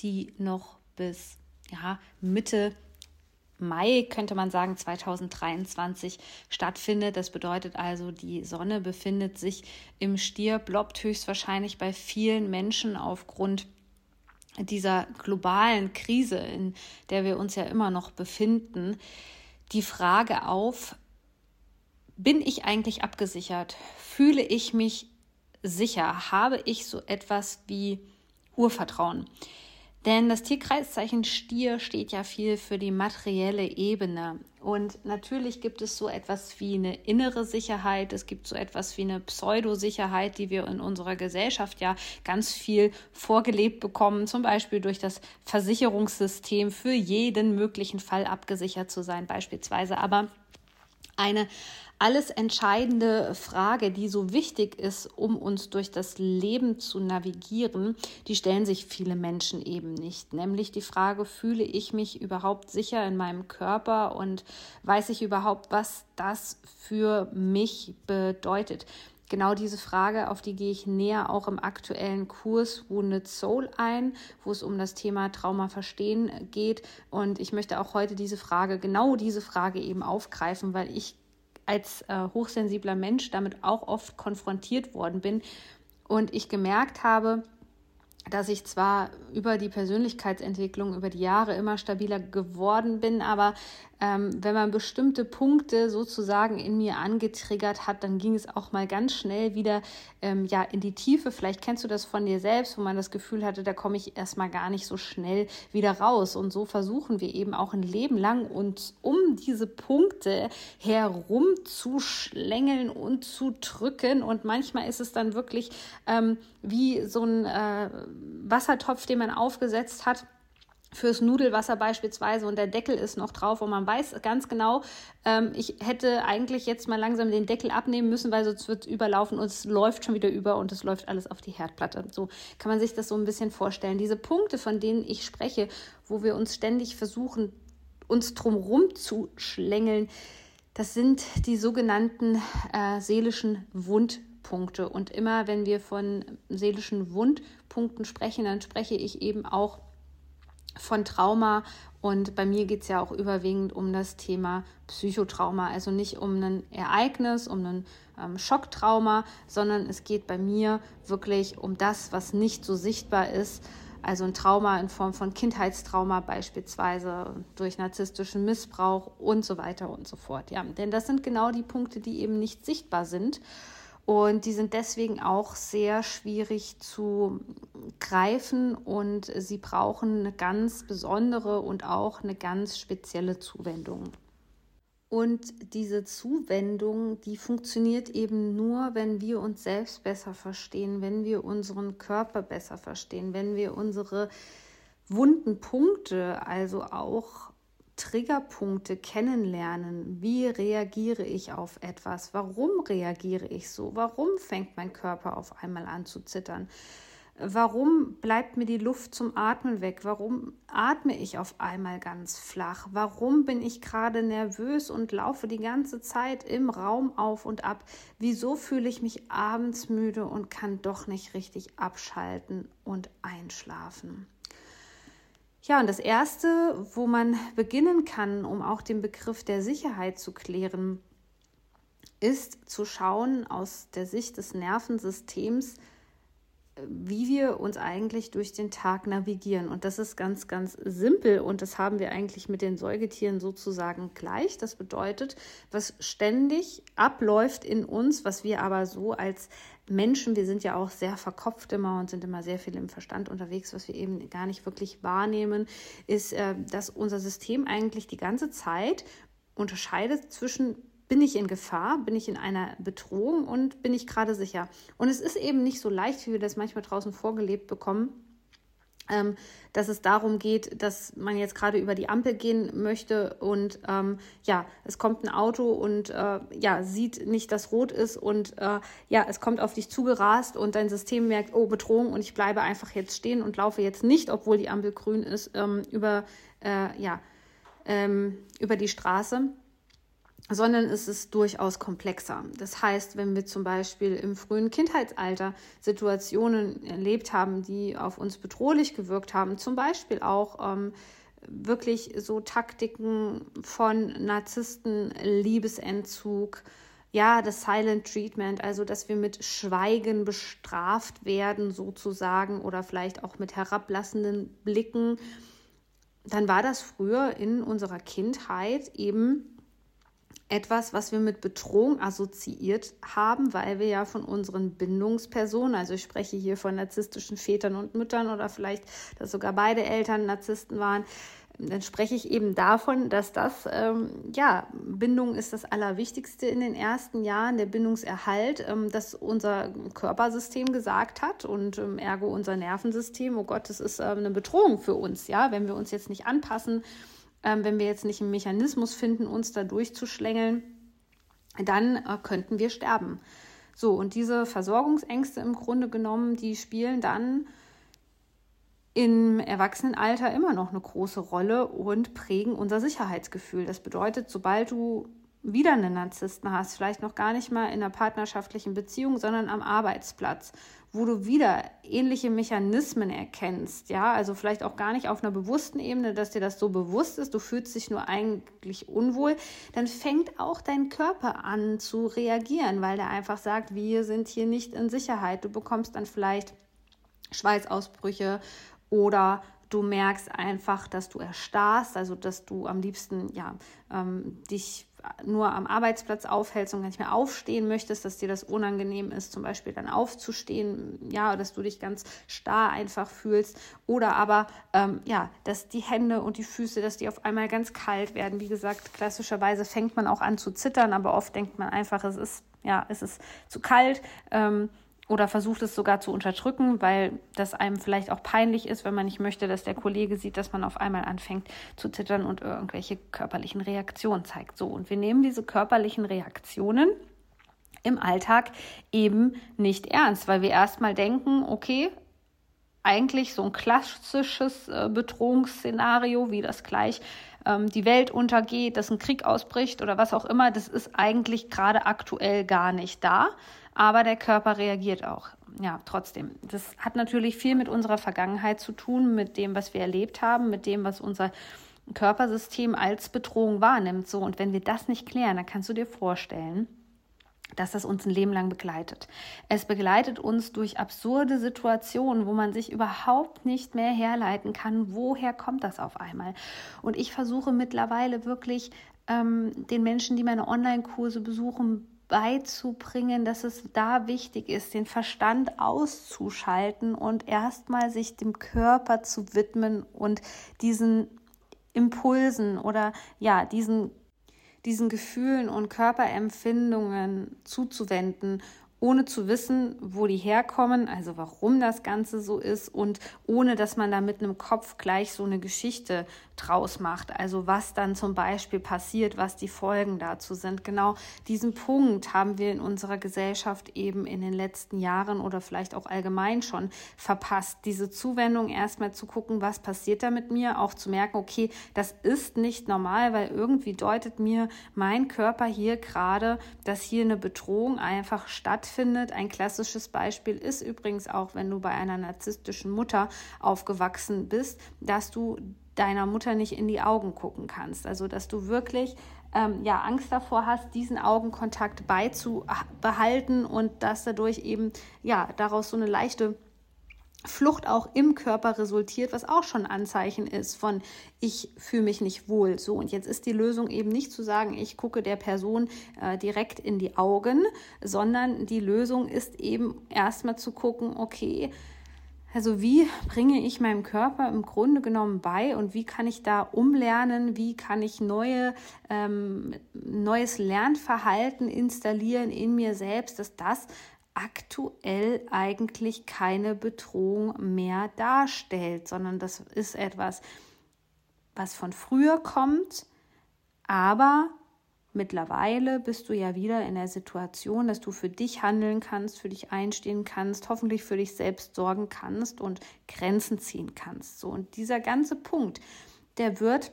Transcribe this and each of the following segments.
die noch bis ja, Mitte Mai, könnte man sagen, 2023 stattfindet. Das bedeutet also, die Sonne befindet sich im Stier, bloppt höchstwahrscheinlich bei vielen Menschen aufgrund dieser globalen Krise, in der wir uns ja immer noch befinden, die Frage auf, bin ich eigentlich abgesichert? Fühle ich mich sicher? Habe ich so etwas wie Urvertrauen? Denn das Tierkreiszeichen Stier steht ja viel für die materielle Ebene. Und natürlich gibt es so etwas wie eine innere Sicherheit, es gibt so etwas wie eine Pseudosicherheit, die wir in unserer Gesellschaft ja ganz viel vorgelebt bekommen, zum Beispiel durch das Versicherungssystem für jeden möglichen Fall abgesichert zu sein, beispielsweise. Aber eine alles entscheidende Frage, die so wichtig ist, um uns durch das Leben zu navigieren, die stellen sich viele Menschen eben nicht. Nämlich die Frage, fühle ich mich überhaupt sicher in meinem Körper und weiß ich überhaupt, was das für mich bedeutet? Genau diese Frage, auf die gehe ich näher auch im aktuellen Kurs Wounded Soul ein, wo es um das Thema Trauma verstehen geht. Und ich möchte auch heute diese Frage, genau diese Frage eben aufgreifen, weil ich als äh, hochsensibler Mensch damit auch oft konfrontiert worden bin und ich gemerkt habe, dass ich zwar über die Persönlichkeitsentwicklung über die Jahre immer stabiler geworden bin, aber ähm, wenn man bestimmte Punkte sozusagen in mir angetriggert hat, dann ging es auch mal ganz schnell wieder ähm, ja in die Tiefe. Vielleicht kennst du das von dir selbst, wo man das Gefühl hatte, da komme ich erstmal gar nicht so schnell wieder raus. Und so versuchen wir eben auch ein Leben lang uns um diese Punkte herum zu schlängeln und zu drücken. Und manchmal ist es dann wirklich ähm, wie so ein äh, Wassertopf, den man aufgesetzt hat fürs Nudelwasser beispielsweise und der Deckel ist noch drauf und man weiß ganz genau, ähm, ich hätte eigentlich jetzt mal langsam den Deckel abnehmen müssen, weil sonst wird es überlaufen und es läuft schon wieder über und es läuft alles auf die Herdplatte. So kann man sich das so ein bisschen vorstellen. Diese Punkte, von denen ich spreche, wo wir uns ständig versuchen, uns drumherum zu schlängeln, das sind die sogenannten äh, seelischen Wundpunkte. Und immer wenn wir von seelischen Wundpunkten sprechen, dann spreche ich eben auch von Trauma. Und bei mir geht es ja auch überwiegend um das Thema Psychotrauma. Also nicht um ein Ereignis, um ein ähm, Schocktrauma, sondern es geht bei mir wirklich um das, was nicht so sichtbar ist. Also ein Trauma in Form von Kindheitstrauma beispielsweise durch narzisstischen Missbrauch und so weiter und so fort. Ja, denn das sind genau die Punkte, die eben nicht sichtbar sind. Und die sind deswegen auch sehr schwierig zu greifen und sie brauchen eine ganz besondere und auch eine ganz spezielle Zuwendung. Und diese Zuwendung, die funktioniert eben nur, wenn wir uns selbst besser verstehen, wenn wir unseren Körper besser verstehen, wenn wir unsere wunden Punkte, also auch Triggerpunkte kennenlernen. Wie reagiere ich auf etwas? Warum reagiere ich so? Warum fängt mein Körper auf einmal an zu zittern? Warum bleibt mir die Luft zum Atmen weg? Warum atme ich auf einmal ganz flach? Warum bin ich gerade nervös und laufe die ganze Zeit im Raum auf und ab? Wieso fühle ich mich abends müde und kann doch nicht richtig abschalten und einschlafen? Ja, und das Erste, wo man beginnen kann, um auch den Begriff der Sicherheit zu klären, ist zu schauen aus der Sicht des Nervensystems, wie wir uns eigentlich durch den Tag navigieren. Und das ist ganz, ganz simpel und das haben wir eigentlich mit den Säugetieren sozusagen gleich. Das bedeutet, was ständig abläuft in uns, was wir aber so als Menschen, wir sind ja auch sehr verkopft immer und sind immer sehr viel im Verstand unterwegs, was wir eben gar nicht wirklich wahrnehmen, ist, äh, dass unser System eigentlich die ganze Zeit unterscheidet zwischen bin ich in Gefahr? Bin ich in einer Bedrohung und bin ich gerade sicher? Und es ist eben nicht so leicht, wie wir das manchmal draußen vorgelebt bekommen, ähm, dass es darum geht, dass man jetzt gerade über die Ampel gehen möchte und ähm, ja, es kommt ein Auto und äh, ja, sieht nicht, dass rot ist und äh, ja, es kommt auf dich zugerast und dein System merkt, oh, Bedrohung und ich bleibe einfach jetzt stehen und laufe jetzt nicht, obwohl die Ampel grün ist, ähm, über, äh, ja, ähm, über die Straße sondern es ist durchaus komplexer. Das heißt, wenn wir zum Beispiel im frühen Kindheitsalter Situationen erlebt haben, die auf uns bedrohlich gewirkt haben, zum Beispiel auch ähm, wirklich so Taktiken von Narzissten, Liebesentzug, ja, das Silent Treatment, also dass wir mit Schweigen bestraft werden sozusagen oder vielleicht auch mit herablassenden Blicken, dann war das früher in unserer Kindheit eben etwas, was wir mit Bedrohung assoziiert haben, weil wir ja von unseren Bindungspersonen, also ich spreche hier von narzisstischen Vätern und Müttern oder vielleicht, dass sogar beide Eltern Narzissten waren, dann spreche ich eben davon, dass das, ähm, ja, Bindung ist das Allerwichtigste in den ersten Jahren, der Bindungserhalt, ähm, dass unser Körpersystem gesagt hat und ähm, ergo unser Nervensystem, oh Gott, das ist ähm, eine Bedrohung für uns, ja, wenn wir uns jetzt nicht anpassen, ähm, wenn wir jetzt nicht einen Mechanismus finden, uns da durchzuschlängeln, dann äh, könnten wir sterben. So, und diese Versorgungsängste im Grunde genommen, die spielen dann im Erwachsenenalter immer noch eine große Rolle und prägen unser Sicherheitsgefühl. Das bedeutet, sobald du wieder einen Narzissten hast, vielleicht noch gar nicht mal in einer partnerschaftlichen Beziehung, sondern am Arbeitsplatz, wo du wieder ähnliche Mechanismen erkennst, ja, also vielleicht auch gar nicht auf einer bewussten Ebene, dass dir das so bewusst ist, du fühlst dich nur eigentlich unwohl, dann fängt auch dein Körper an zu reagieren, weil der einfach sagt, wir sind hier nicht in Sicherheit. Du bekommst dann vielleicht Schweißausbrüche oder du merkst einfach, dass du erstarrst, also dass du am liebsten ja ähm, dich nur am Arbeitsplatz aufhältst und gar nicht mehr aufstehen möchtest, dass dir das unangenehm ist, zum Beispiel dann aufzustehen, ja, dass du dich ganz starr einfach fühlst oder aber, ähm, ja, dass die Hände und die Füße, dass die auf einmal ganz kalt werden. Wie gesagt, klassischerweise fängt man auch an zu zittern, aber oft denkt man einfach, es ist, ja, es ist zu kalt. Ähm, oder versucht es sogar zu unterdrücken, weil das einem vielleicht auch peinlich ist, wenn man nicht möchte, dass der Kollege sieht, dass man auf einmal anfängt zu zittern und irgendwelche körperlichen Reaktionen zeigt. So, und wir nehmen diese körperlichen Reaktionen im Alltag eben nicht ernst, weil wir erstmal denken, okay, eigentlich so ein klassisches äh, Bedrohungsszenario, wie das gleich ähm, die Welt untergeht, dass ein Krieg ausbricht oder was auch immer, das ist eigentlich gerade aktuell gar nicht da aber der Körper reagiert auch. Ja, trotzdem. Das hat natürlich viel mit unserer Vergangenheit zu tun, mit dem, was wir erlebt haben, mit dem, was unser Körpersystem als Bedrohung wahrnimmt. So, und wenn wir das nicht klären, dann kannst du dir vorstellen, dass das uns ein Leben lang begleitet. Es begleitet uns durch absurde Situationen, wo man sich überhaupt nicht mehr herleiten kann, woher kommt das auf einmal. Und ich versuche mittlerweile wirklich ähm, den Menschen, die meine Online-Kurse besuchen, beizubringen, dass es da wichtig ist, den Verstand auszuschalten und erstmal sich dem Körper zu widmen und diesen Impulsen oder ja, diesen, diesen Gefühlen und Körperempfindungen zuzuwenden ohne zu wissen, wo die herkommen, also warum das Ganze so ist und ohne dass man da mit einem Kopf gleich so eine Geschichte draus macht. Also was dann zum Beispiel passiert, was die Folgen dazu sind. Genau diesen Punkt haben wir in unserer Gesellschaft eben in den letzten Jahren oder vielleicht auch allgemein schon verpasst. Diese Zuwendung erstmal zu gucken, was passiert da mit mir, auch zu merken, okay, das ist nicht normal, weil irgendwie deutet mir mein Körper hier gerade, dass hier eine Bedrohung einfach stattfindet. Ein klassisches Beispiel ist übrigens auch, wenn du bei einer narzisstischen Mutter aufgewachsen bist, dass du deiner Mutter nicht in die Augen gucken kannst. Also dass du wirklich ähm, ja Angst davor hast, diesen Augenkontakt beizubehalten und dass dadurch eben ja daraus so eine leichte Flucht auch im Körper resultiert, was auch schon Anzeichen ist von ich fühle mich nicht wohl. So, und jetzt ist die Lösung eben nicht zu sagen, ich gucke der Person äh, direkt in die Augen, sondern die Lösung ist eben erstmal zu gucken, okay, also wie bringe ich meinem Körper im Grunde genommen bei und wie kann ich da umlernen, wie kann ich neue, ähm, neues Lernverhalten installieren in mir selbst, dass das aktuell eigentlich keine Bedrohung mehr darstellt, sondern das ist etwas, was von früher kommt, aber mittlerweile bist du ja wieder in der Situation, dass du für dich handeln kannst, für dich einstehen kannst, hoffentlich für dich selbst sorgen kannst und Grenzen ziehen kannst. So und dieser ganze Punkt, der wird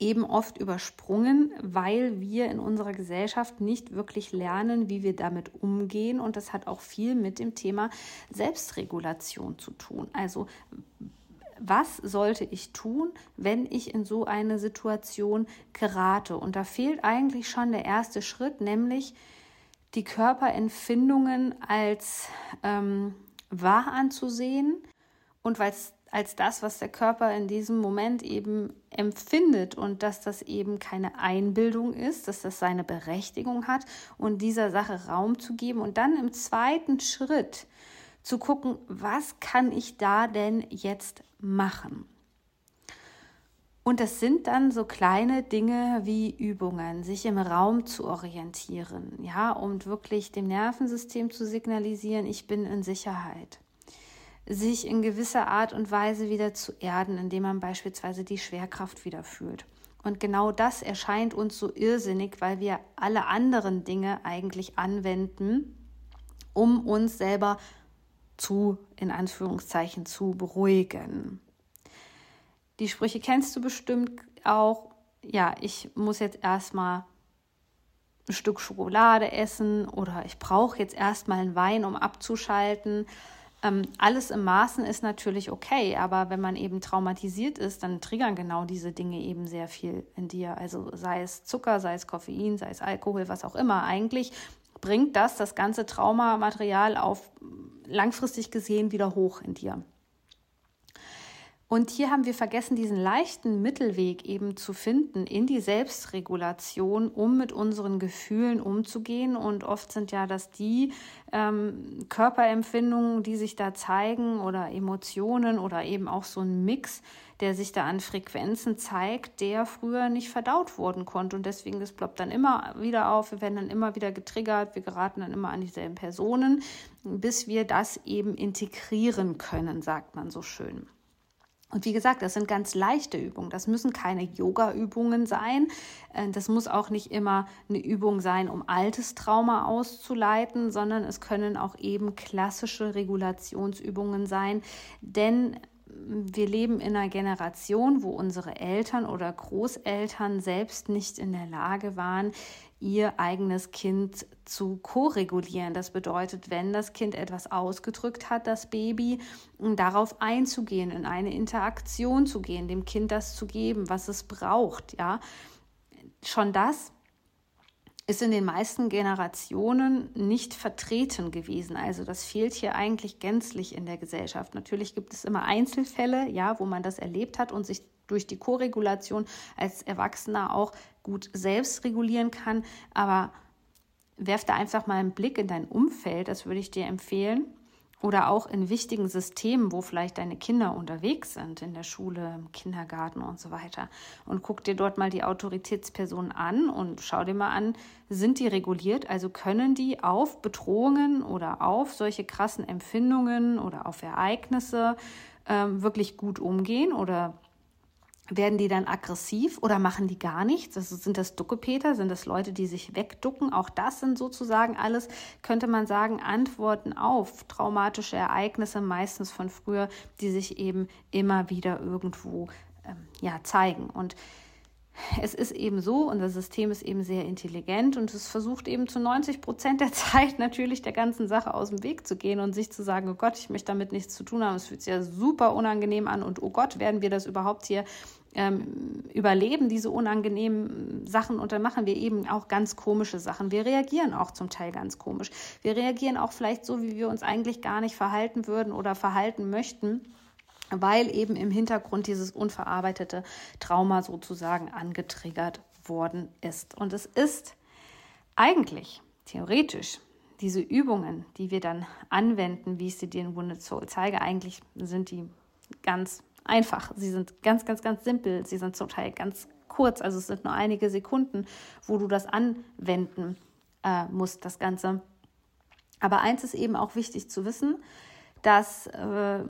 eben oft übersprungen, weil wir in unserer Gesellschaft nicht wirklich lernen, wie wir damit umgehen. Und das hat auch viel mit dem Thema Selbstregulation zu tun. Also was sollte ich tun, wenn ich in so eine Situation gerate? Und da fehlt eigentlich schon der erste Schritt, nämlich die Körperempfindungen als ähm, wahr anzusehen und es als das, was der Körper in diesem Moment eben empfindet und dass das eben keine Einbildung ist, dass das seine Berechtigung hat und dieser Sache Raum zu geben und dann im zweiten Schritt zu gucken, was kann ich da denn jetzt machen? Und das sind dann so kleine Dinge wie Übungen, sich im Raum zu orientieren, ja, um wirklich dem Nervensystem zu signalisieren, ich bin in Sicherheit sich in gewisser Art und Weise wieder zu erden, indem man beispielsweise die Schwerkraft wieder fühlt. Und genau das erscheint uns so irrsinnig, weil wir alle anderen Dinge eigentlich anwenden, um uns selber zu, in Anführungszeichen, zu beruhigen. Die Sprüche kennst du bestimmt auch. Ja, ich muss jetzt erstmal ein Stück Schokolade essen oder ich brauche jetzt erstmal einen Wein, um abzuschalten. Ähm, alles im Maßen ist natürlich okay, aber wenn man eben traumatisiert ist, dann triggern genau diese Dinge eben sehr viel in dir. Also sei es Zucker, sei es Koffein, sei es Alkohol, was auch immer. Eigentlich bringt das das ganze Traumamaterial auf langfristig gesehen wieder hoch in dir. Und hier haben wir vergessen, diesen leichten Mittelweg eben zu finden in die Selbstregulation, um mit unseren Gefühlen umzugehen. Und oft sind ja das die ähm, Körperempfindungen, die sich da zeigen oder Emotionen oder eben auch so ein Mix, der sich da an Frequenzen zeigt, der früher nicht verdaut worden konnte. Und deswegen, das ploppt dann immer wieder auf. Wir werden dann immer wieder getriggert. Wir geraten dann immer an dieselben Personen, bis wir das eben integrieren können, sagt man so schön. Und wie gesagt, das sind ganz leichte Übungen. Das müssen keine Yoga-Übungen sein. Äh, das muss auch nicht immer eine Übung sein, um altes Trauma auszuleiten, sondern es können auch eben klassische Regulationsübungen sein. Denn wir leben in einer Generation, wo unsere Eltern oder Großeltern selbst nicht in der Lage waren, ihr eigenes Kind zu koregulieren. Das bedeutet, wenn das Kind etwas ausgedrückt hat, das Baby, darauf einzugehen, in eine Interaktion zu gehen, dem Kind das zu geben, was es braucht, ja. Schon das ist in den meisten Generationen nicht vertreten gewesen. Also das fehlt hier eigentlich gänzlich in der Gesellschaft. Natürlich gibt es immer Einzelfälle, ja, wo man das erlebt hat und sich durch die Koregulation als Erwachsener auch gut selbst regulieren kann. Aber werf da einfach mal einen Blick in dein Umfeld, das würde ich dir empfehlen oder auch in wichtigen Systemen, wo vielleicht deine Kinder unterwegs sind, in der Schule, im Kindergarten und so weiter. Und guck dir dort mal die Autoritätspersonen an und schau dir mal an, sind die reguliert? Also können die auf Bedrohungen oder auf solche krassen Empfindungen oder auf Ereignisse ähm, wirklich gut umgehen oder werden die dann aggressiv oder machen die gar nichts? Also sind das Duckepeter? Sind das Leute, die sich wegducken? Auch das sind sozusagen alles, könnte man sagen, Antworten auf traumatische Ereignisse, meistens von früher, die sich eben immer wieder irgendwo ähm, ja, zeigen. Und es ist eben so, unser System ist eben sehr intelligent und es versucht eben zu 90 Prozent der Zeit natürlich der ganzen Sache aus dem Weg zu gehen und sich zu sagen, oh Gott, ich möchte damit nichts zu tun haben, es fühlt sich ja super unangenehm an und oh Gott, werden wir das überhaupt hier ähm, überleben, diese unangenehmen Sachen und dann machen wir eben auch ganz komische Sachen. Wir reagieren auch zum Teil ganz komisch. Wir reagieren auch vielleicht so, wie wir uns eigentlich gar nicht verhalten würden oder verhalten möchten weil eben im Hintergrund dieses unverarbeitete Trauma sozusagen angetriggert worden ist. Und es ist eigentlich theoretisch diese Übungen, die wir dann anwenden, wie ich sie dir in Wounded Soul zeige, eigentlich sind die ganz einfach. Sie sind ganz, ganz, ganz simpel. Sie sind zum Teil ganz kurz. Also es sind nur einige Sekunden, wo du das anwenden äh, musst, das Ganze Aber eins ist eben auch wichtig zu wissen, dass, äh,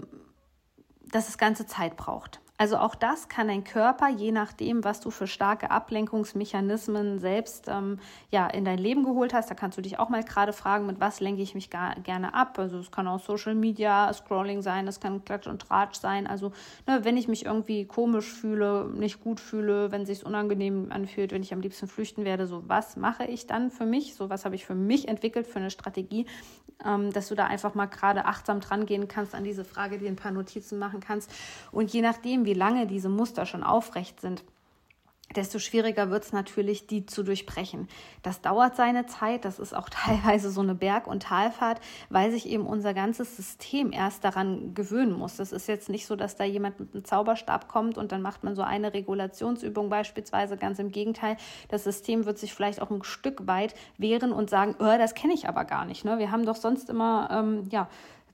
dass das ganze Zeit braucht. Also auch das kann dein Körper, je nachdem, was du für starke Ablenkungsmechanismen selbst ähm, ja, in dein Leben geholt hast, da kannst du dich auch mal gerade fragen, mit was lenke ich mich gar, gerne ab. Also es kann auch Social Media, Scrolling sein, es kann Klatsch und Tratsch sein. Also ne, wenn ich mich irgendwie komisch fühle, nicht gut fühle, wenn es sich unangenehm anfühlt, wenn ich am liebsten flüchten werde, so was mache ich dann für mich? So was habe ich für mich entwickelt für eine Strategie, ähm, dass du da einfach mal gerade achtsam dran gehen kannst an diese Frage, dir ein paar Notizen machen kannst. Und je nachdem, wie lange diese Muster schon aufrecht sind, desto schwieriger wird es natürlich, die zu durchbrechen. Das dauert seine Zeit, das ist auch teilweise so eine Berg- und Talfahrt, weil sich eben unser ganzes System erst daran gewöhnen muss. Das ist jetzt nicht so, dass da jemand mit einem Zauberstab kommt und dann macht man so eine Regulationsübung beispielsweise. Ganz im Gegenteil, das System wird sich vielleicht auch ein Stück weit wehren und sagen, oh, das kenne ich aber gar nicht. Ne? Wir haben doch sonst immer, ähm, ja,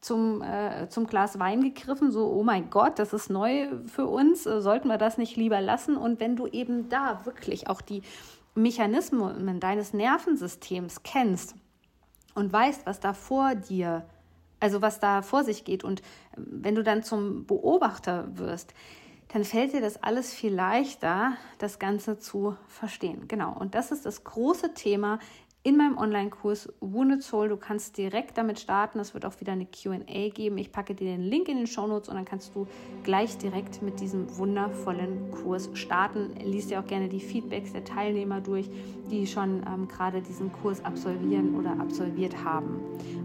zum, äh, zum Glas Wein gegriffen, so, oh mein Gott, das ist neu für uns, äh, sollten wir das nicht lieber lassen? Und wenn du eben da wirklich auch die Mechanismen deines Nervensystems kennst und weißt, was da vor dir, also was da vor sich geht, und äh, wenn du dann zum Beobachter wirst, dann fällt dir das alles viel leichter, das Ganze zu verstehen. Genau. Und das ist das große Thema in meinem Online-Kurs Wounded Soul. Du kannst direkt damit starten. Es wird auch wieder eine QA geben. Ich packe dir den Link in den Show Notes und dann kannst du gleich direkt mit diesem wundervollen Kurs starten. Lies dir auch gerne die Feedbacks der Teilnehmer durch, die schon ähm, gerade diesen Kurs absolvieren oder absolviert haben.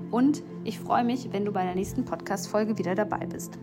Und ich freue mich, wenn du bei der nächsten Podcast-Folge wieder dabei bist.